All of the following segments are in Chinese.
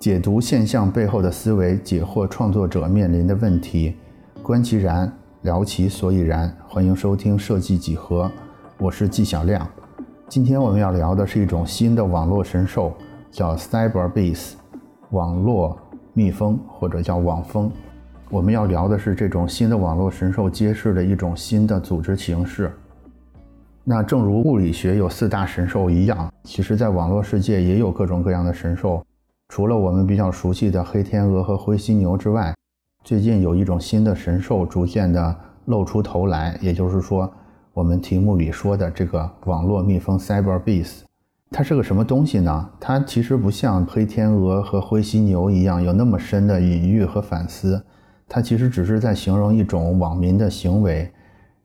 解读现象背后的思维，解惑创作者面临的问题，观其然，聊其所以然。欢迎收听设计几何，我是纪晓亮。今天我们要聊的是一种新的网络神兽，叫 Cyberbees，网络蜜蜂或者叫网蜂。我们要聊的是这种新的网络神兽揭示的一种新的组织形式。那正如物理学有四大神兽一样，其实，在网络世界也有各种各样的神兽。除了我们比较熟悉的黑天鹅和灰犀牛之外，最近有一种新的神兽逐渐的露出头来，也就是说，我们题目里说的这个网络蜜蜂 Cyberbees，它是个什么东西呢？它其实不像黑天鹅和灰犀牛一样有那么深的隐喻和反思，它其实只是在形容一种网民的行为，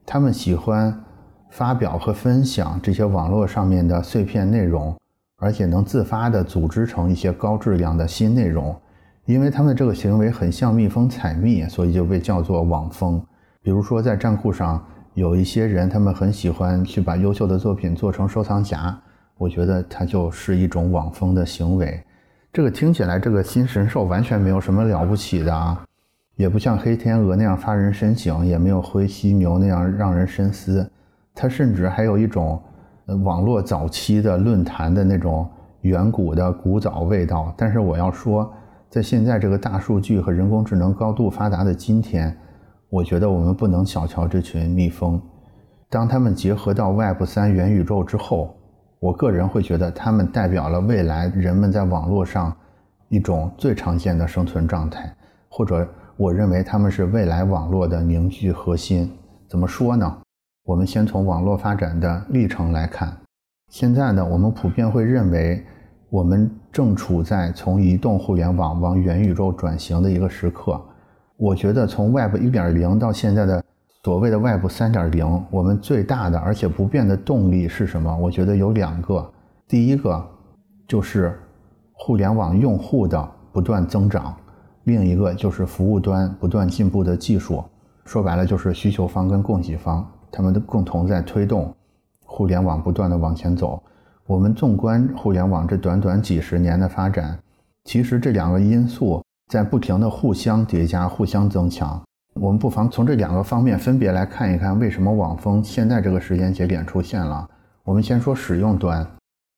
他们喜欢。发表和分享这些网络上面的碎片内容，而且能自发地组织成一些高质量的新内容，因为他们这个行为很像蜜蜂采蜜，所以就被叫做网蜂。比如说，在站酷上有一些人，他们很喜欢去把优秀的作品做成收藏夹，我觉得它就是一种网蜂的行为。这个听起来，这个新神兽完全没有什么了不起的啊，也不像黑天鹅那样发人深省，也没有灰犀牛那样让人深思。它甚至还有一种，网络早期的论坛的那种远古的古早味道。但是我要说，在现在这个大数据和人工智能高度发达的今天，我觉得我们不能小瞧这群蜜蜂。当它们结合到 Web 三元宇宙之后，我个人会觉得它们代表了未来人们在网络上一种最常见的生存状态，或者我认为他们是未来网络的凝聚核心。怎么说呢？我们先从网络发展的历程来看，现在呢，我们普遍会认为，我们正处在从移动互联网往元宇宙转型的一个时刻。我觉得从 Web 1.0到现在的所谓的 Web 3.0，我们最大的而且不变的动力是什么？我觉得有两个，第一个就是互联网用户的不断增长，另一个就是服务端不断进步的技术。说白了，就是需求方跟供给方。他们都共同在推动互联网不断的往前走。我们纵观互联网这短短几十年的发展，其实这两个因素在不停的互相叠加、互相增强。我们不妨从这两个方面分别来看一看，为什么网风现在这个时间节点出现了。我们先说使用端，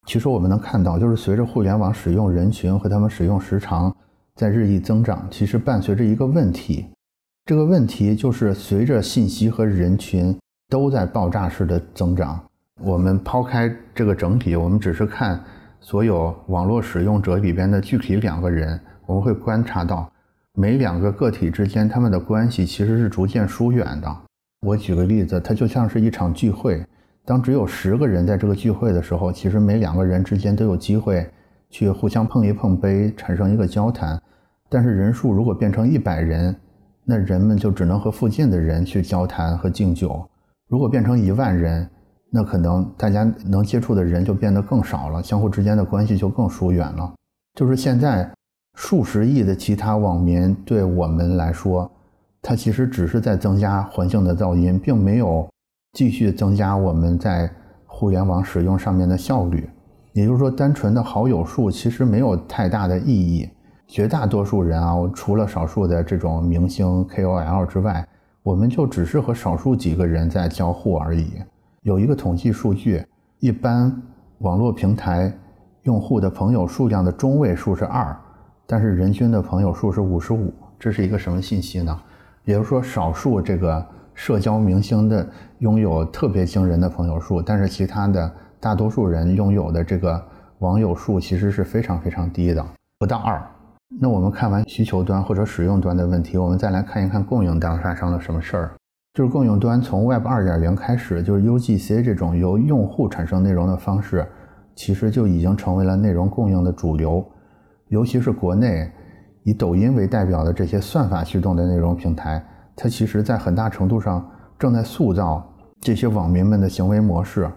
其实我们能看到，就是随着互联网使用人群和他们使用时长在日益增长，其实伴随着一个问题，这个问题就是随着信息和人群。都在爆炸式的增长。我们抛开这个整体，我们只是看所有网络使用者里边的具体两个人，我们会观察到，每两个个体之间他们的关系其实是逐渐疏远的。我举个例子，它就像是一场聚会，当只有十个人在这个聚会的时候，其实每两个人之间都有机会去互相碰一碰杯，产生一个交谈。但是人数如果变成一百人，那人们就只能和附近的人去交谈和敬酒。如果变成一万人，那可能大家能接触的人就变得更少了，相互之间的关系就更疏远了。就是现在数十亿的其他网民对我们来说，它其实只是在增加环境的噪音，并没有继续增加我们在互联网使用上面的效率。也就是说，单纯的好友数其实没有太大的意义。绝大多数人啊，除了少数的这种明星 KOL 之外。我们就只是和少数几个人在交互而已。有一个统计数据，一般网络平台用户的朋友数量的中位数是二，但是人均的朋友数是五十五。这是一个什么信息呢？也就是说，少数这个社交明星的拥有特别惊人的朋友数，但是其他的大多数人拥有的这个网友数其实是非常非常低的，不到二。那我们看完需求端或者使用端的问题，我们再来看一看供应端发生了什么事儿。就是供应端从 Web 2.0开始，就是 UGC 这种由用户产生内容的方式，其实就已经成为了内容供应的主流。尤其是国内以抖音为代表的这些算法驱动的内容平台，它其实在很大程度上正在塑造这些网民们的行为模式。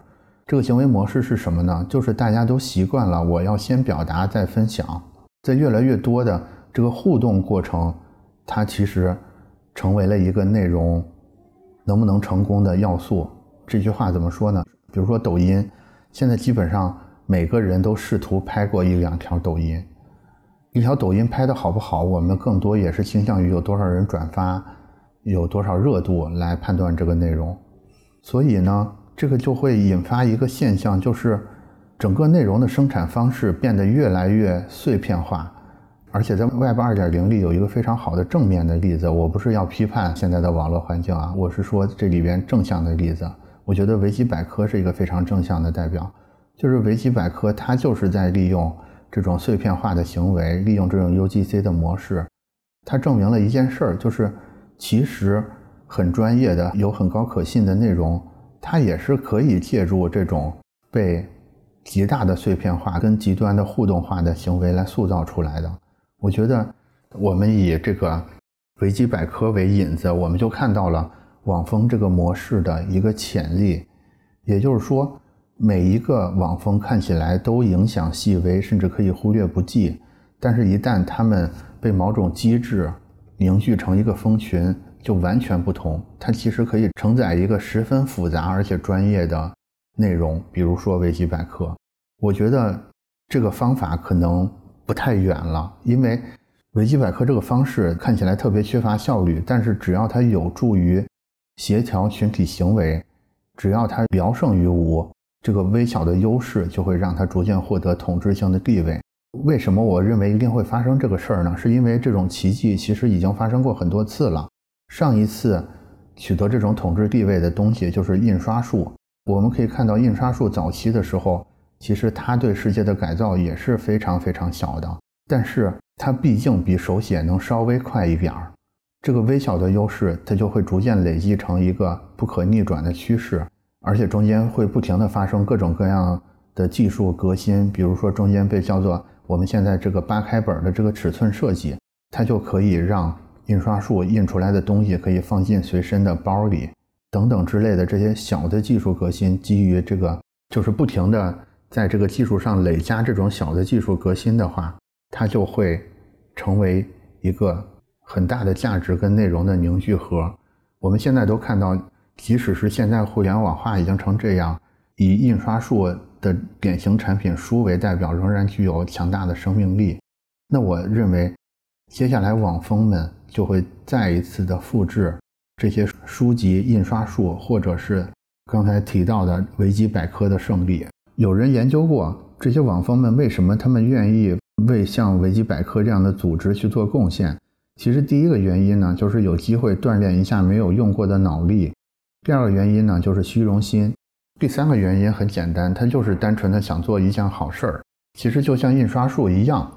这个行为模式是什么呢？就是大家都习惯了，我要先表达再分享。在越来越多的这个互动过程，它其实成为了一个内容能不能成功的要素。这句话怎么说呢？比如说抖音，现在基本上每个人都试图拍过一两条抖音。一条抖音拍的好不好，我们更多也是倾向于有多少人转发，有多少热度来判断这个内容。所以呢，这个就会引发一个现象，就是整个内容的生产方式变得越来越碎片化。而且在 Web 2.0里有一个非常好的正面的例子，我不是要批判现在的网络环境啊，我是说这里边正向的例子。我觉得维基百科是一个非常正向的代表，就是维基百科它就是在利用这种碎片化的行为，利用这种 UGC 的模式，它证明了一件事儿，就是其实很专业的、有很高可信的内容，它也是可以借助这种被极大的碎片化跟极端的互动化的行为来塑造出来的。我觉得，我们以这个维基百科为引子，我们就看到了网风这个模式的一个潜力。也就是说，每一个网风看起来都影响细微，甚至可以忽略不计。但是，一旦他们被某种机制凝聚成一个蜂群，就完全不同。它其实可以承载一个十分复杂而且专业的内容，比如说维基百科。我觉得这个方法可能。不太远了，因为维基百科这个方式看起来特别缺乏效率，但是只要它有助于协调群体行为，只要它聊胜于无，这个微小的优势就会让它逐渐获得统治性的地位。为什么我认为一定会发生这个事儿呢？是因为这种奇迹其实已经发生过很多次了。上一次取得这种统治地位的东西就是印刷术。我们可以看到，印刷术早期的时候。其实它对世界的改造也是非常非常小的，但是它毕竟比手写能稍微快一点儿。这个微小的优势，它就会逐渐累积成一个不可逆转的趋势，而且中间会不停的发生各种各样的技术革新。比如说，中间被叫做我们现在这个八开本的这个尺寸设计，它就可以让印刷术印出来的东西可以放进随身的包里，等等之类的这些小的技术革新，基于这个就是不停的。在这个技术上累加这种小的技术革新的话，它就会成为一个很大的价值跟内容的凝聚核。我们现在都看到，即使是现在互联网化已经成这样，以印刷术的典型产品书为代表，仍然具有强大的生命力。那我认为，接下来网风们就会再一次的复制这些书籍印刷术，或者是刚才提到的维基百科的胜利。有人研究过这些网风们为什么他们愿意为像维基百科这样的组织去做贡献？其实第一个原因呢，就是有机会锻炼一下没有用过的脑力；第二个原因呢，就是虚荣心；第三个原因很简单，他就是单纯的想做一件好事儿。其实就像印刷术一样，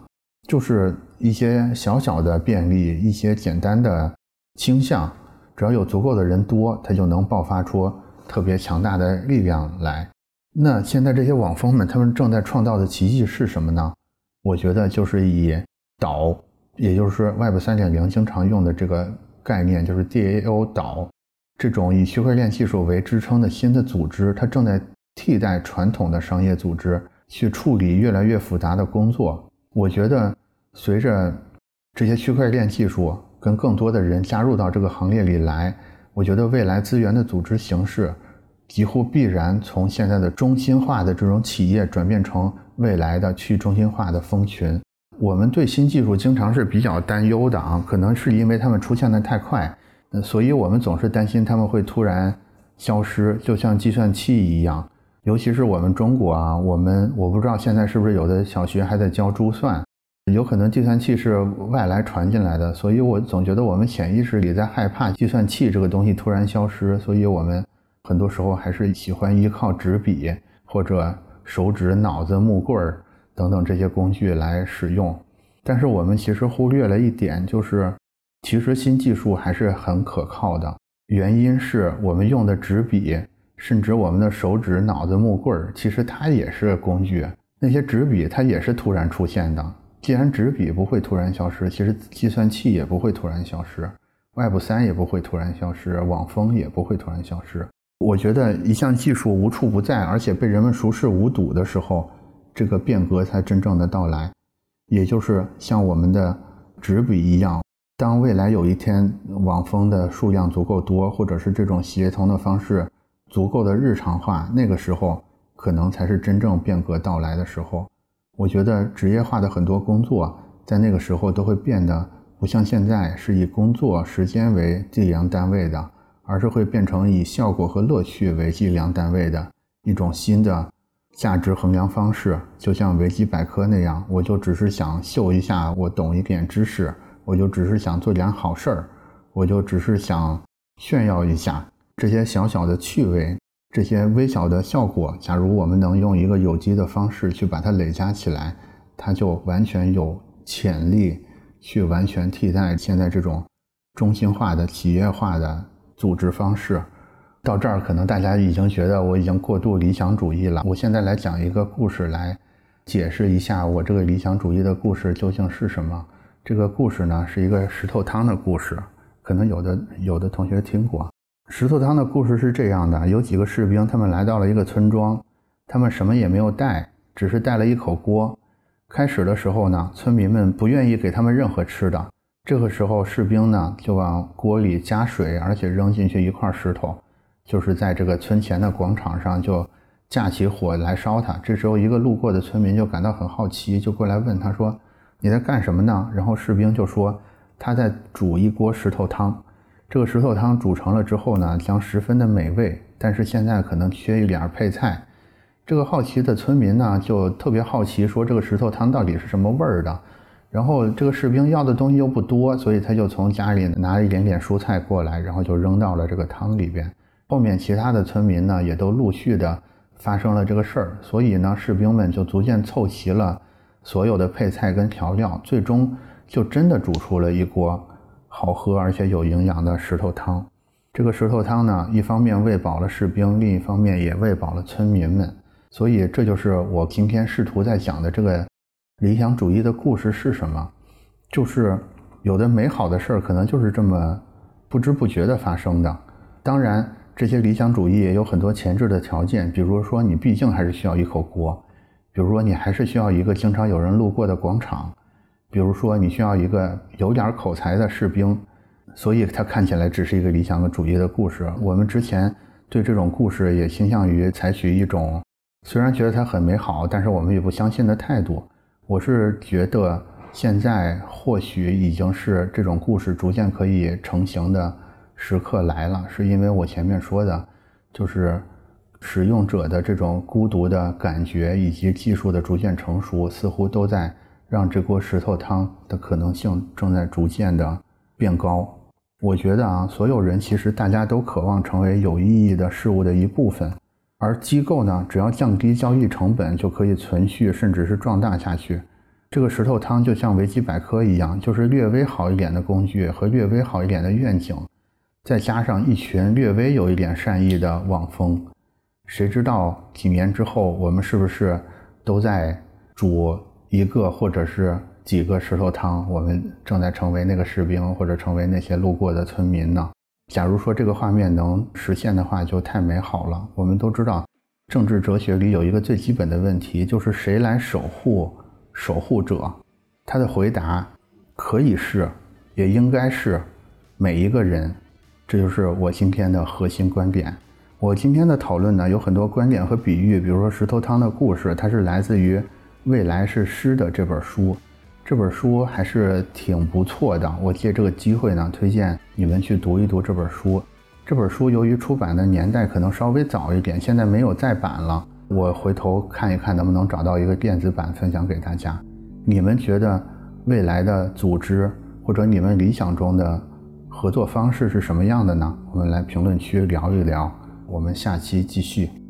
就是一些小小的便利，一些简单的倾向，只要有足够的人多，它就能爆发出特别强大的力量来。那现在这些网风们，他们正在创造的奇迹是什么呢？我觉得就是以岛，也就是 Web 三点零经常用的这个概念，就是 DAO 岛这种以区块链技术为支撑的新的组织，它正在替代传统的商业组织去处理越来越复杂的工作。我觉得随着这些区块链技术跟更多的人加入到这个行列里来，我觉得未来资源的组织形式。几乎必然从现在的中心化的这种企业转变成未来的去中心化的蜂群。我们对新技术经常是比较担忧的啊，可能是因为它们出现的太快，所以我们总是担心它们会突然消失，就像计算器一样。尤其是我们中国啊，我们我不知道现在是不是有的小学还在教珠算，有可能计算器是外来传进来的，所以我总觉得我们潜意识里在害怕计算器这个东西突然消失，所以我们。很多时候还是喜欢依靠纸笔或者手指、脑子、木棍儿等等这些工具来使用。但是我们其实忽略了一点，就是其实新技术还是很可靠的。原因是我们用的纸笔，甚至我们的手指、脑子、木棍儿，其实它也是工具。那些纸笔它也是突然出现的。既然纸笔不会突然消失，其实计算器也不会突然消失，Web 三也不会突然消失，网风也不会突然消失。我觉得一项技术无处不在，而且被人们熟视无睹的时候，这个变革才真正的到来。也就是像我们的纸笔一样，当未来有一天网风的数量足够多，或者是这种协同的方式足够的日常化，那个时候可能才是真正变革到来的时候。我觉得职业化的很多工作，在那个时候都会变得不像现在是以工作时间为计量单位的，而是会变成以效果和乐趣为计量单位的一种新的价值衡量方式。就像维基百科那样，我就只是想秀一下我懂一点知识，我就只是想做点好事儿，我就只是想炫耀一下这些小小的趣味。这些微小的效果，假如我们能用一个有机的方式去把它累加起来，它就完全有潜力去完全替代现在这种中心化的企业化的组织方式。到这儿，可能大家已经觉得我已经过度理想主义了。我现在来讲一个故事，来解释一下我这个理想主义的故事究竟是什么。这个故事呢，是一个石头汤的故事，可能有的有的同学听过。石头汤的故事是这样的：有几个士兵，他们来到了一个村庄，他们什么也没有带，只是带了一口锅。开始的时候呢，村民们不愿意给他们任何吃的。这个时候，士兵呢就往锅里加水，而且扔进去一块石头，就是在这个村前的广场上就架起火来烧它。这时候，一个路过的村民就感到很好奇，就过来问他说：“你在干什么呢？”然后士兵就说：“他在煮一锅石头汤。”这个石头汤煮成了之后呢，将十分的美味，但是现在可能缺一点配菜。这个好奇的村民呢，就特别好奇，说这个石头汤到底是什么味儿的。然后这个士兵要的东西又不多，所以他就从家里拿了一点点蔬菜过来，然后就扔到了这个汤里边。后面其他的村民呢，也都陆续的发生了这个事儿，所以呢，士兵们就逐渐凑齐了所有的配菜跟调料，最终就真的煮出了一锅。好喝而且有营养的石头汤，这个石头汤呢，一方面喂饱了士兵，另一方面也喂饱了村民们。所以这就是我今天试图在讲的这个理想主义的故事是什么？就是有的美好的事儿可能就是这么不知不觉的发生的。当然，这些理想主义也有很多前置的条件，比如说你毕竟还是需要一口锅，比如说你还是需要一个经常有人路过的广场。比如说，你需要一个有点口才的士兵，所以它看起来只是一个理想主义的故事。我们之前对这种故事也倾向于采取一种虽然觉得它很美好，但是我们也不相信的态度。我是觉得现在或许已经是这种故事逐渐可以成型的时刻来了，是因为我前面说的，就是使用者的这种孤独的感觉以及技术的逐渐成熟，似乎都在。让这锅石头汤的可能性正在逐渐的变高。我觉得啊，所有人其实大家都渴望成为有意义的事物的一部分，而机构呢，只要降低交易成本，就可以存续甚至是壮大下去。这个石头汤就像维基百科一样，就是略微好一点的工具和略微好一点的愿景，再加上一群略微有一点善意的网风，谁知道几年之后我们是不是都在煮？一个或者是几个石头汤，我们正在成为那个士兵，或者成为那些路过的村民呢？假如说这个画面能实现的话，就太美好了。我们都知道，政治哲学里有一个最基本的问题，就是谁来守护守护者？他的回答可以是，也应该是每一个人。这就是我今天的核心观点。我今天的讨论呢，有很多观点和比喻，比如说石头汤的故事，它是来自于。未来是诗的这本书，这本书还是挺不错的。我借这个机会呢，推荐你们去读一读这本书。这本书由于出版的年代可能稍微早一点，现在没有再版了。我回头看一看能不能找到一个电子版分享给大家。你们觉得未来的组织或者你们理想中的合作方式是什么样的呢？我们来评论区聊一聊。我们下期继续。